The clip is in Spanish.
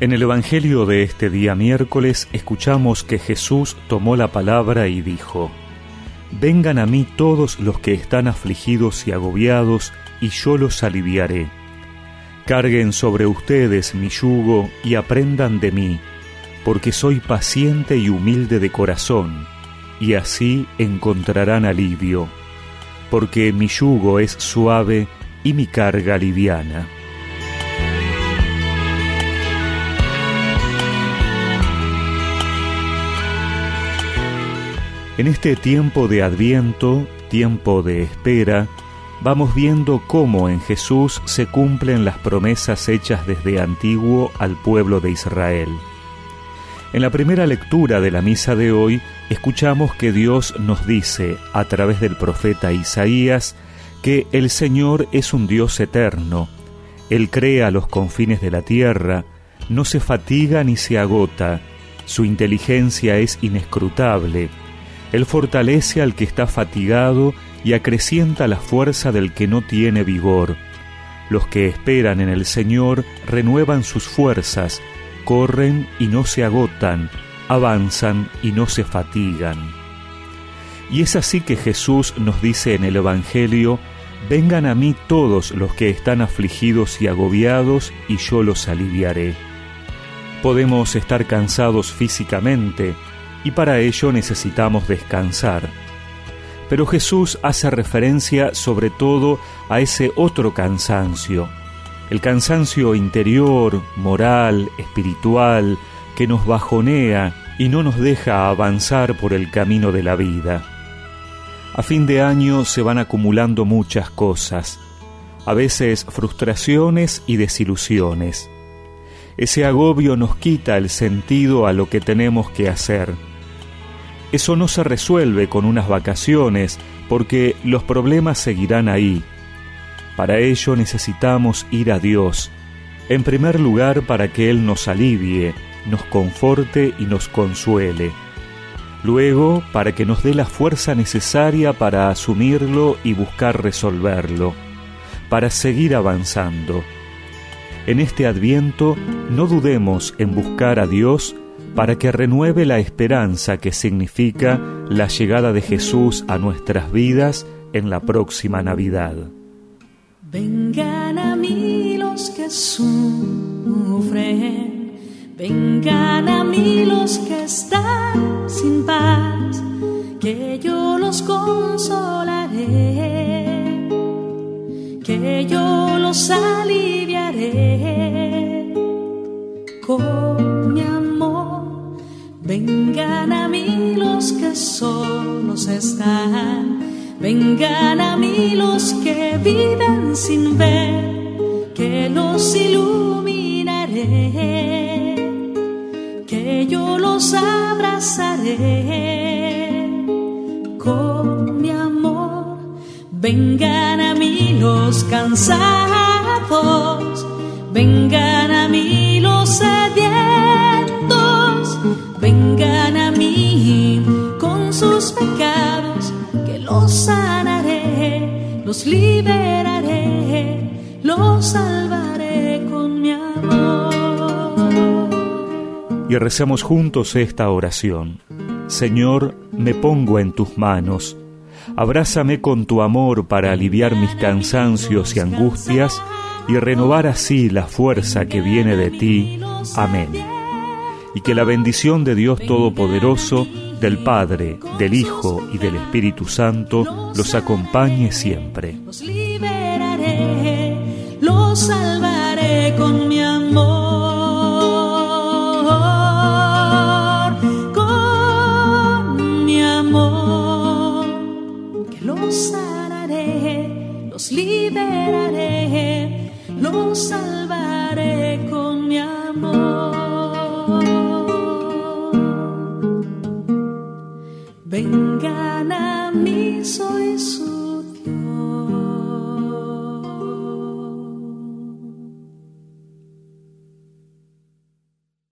En el Evangelio de este día miércoles escuchamos que Jesús tomó la palabra y dijo, Vengan a mí todos los que están afligidos y agobiados, y yo los aliviaré. Carguen sobre ustedes mi yugo y aprendan de mí, porque soy paciente y humilde de corazón, y así encontrarán alivio, porque mi yugo es suave y mi carga liviana. En este tiempo de adviento, tiempo de espera, vamos viendo cómo en Jesús se cumplen las promesas hechas desde antiguo al pueblo de Israel. En la primera lectura de la misa de hoy, escuchamos que Dios nos dice, a través del profeta Isaías, que el Señor es un Dios eterno. Él crea los confines de la tierra, no se fatiga ni se agota, su inteligencia es inescrutable, él fortalece al que está fatigado y acrecienta la fuerza del que no tiene vigor. Los que esperan en el Señor renuevan sus fuerzas, corren y no se agotan, avanzan y no se fatigan. Y es así que Jesús nos dice en el Evangelio, Vengan a mí todos los que están afligidos y agobiados, y yo los aliviaré. Podemos estar cansados físicamente, y para ello necesitamos descansar. Pero Jesús hace referencia sobre todo a ese otro cansancio, el cansancio interior, moral, espiritual, que nos bajonea y no nos deja avanzar por el camino de la vida. A fin de año se van acumulando muchas cosas, a veces frustraciones y desilusiones. Ese agobio nos quita el sentido a lo que tenemos que hacer eso no se resuelve con unas vacaciones porque los problemas seguirán ahí. Para ello necesitamos ir a Dios, en primer lugar para que Él nos alivie, nos conforte y nos consuele. Luego, para que nos dé la fuerza necesaria para asumirlo y buscar resolverlo, para seguir avanzando. En este adviento no dudemos en buscar a Dios para que renueve la esperanza que significa la llegada de Jesús a nuestras vidas en la próxima Navidad. Vengan a mí los que sufren, vengan a mí los que están sin paz, que yo los consolaré, que yo los aliviaré Vengan a mí los que solos están, vengan a mí los que viven sin ver, que los iluminaré, que yo los abrazaré. Con mi amor. Vengan a mí los cansados, vengan a mí los sedientos con sus pecados, que los sanaré, los liberaré, los salvaré con mi amor. Y recemos juntos esta oración. Señor, me pongo en tus manos. Abrázame con tu amor para aliviar mis cansancios y angustias y renovar así la fuerza que viene de ti. Amén y que la bendición de Dios Todopoderoso, del Padre, del Hijo y del Espíritu Santo los acompañe siempre. Los liberaré, los salvaré con mi amor, con mi amor, que los sanaré, los liberaré, los salvaré. isso.